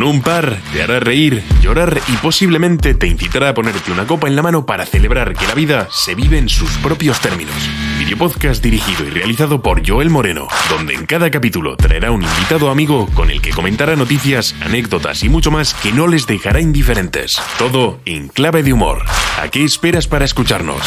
Con un par te hará reír, llorar y posiblemente te incitará a ponerte una copa en la mano para celebrar que la vida se vive en sus propios términos. Video podcast dirigido y realizado por Joel Moreno, donde en cada capítulo traerá un invitado amigo con el que comentará noticias, anécdotas y mucho más que no les dejará indiferentes. Todo en clave de humor. ¿A qué esperas para escucharnos?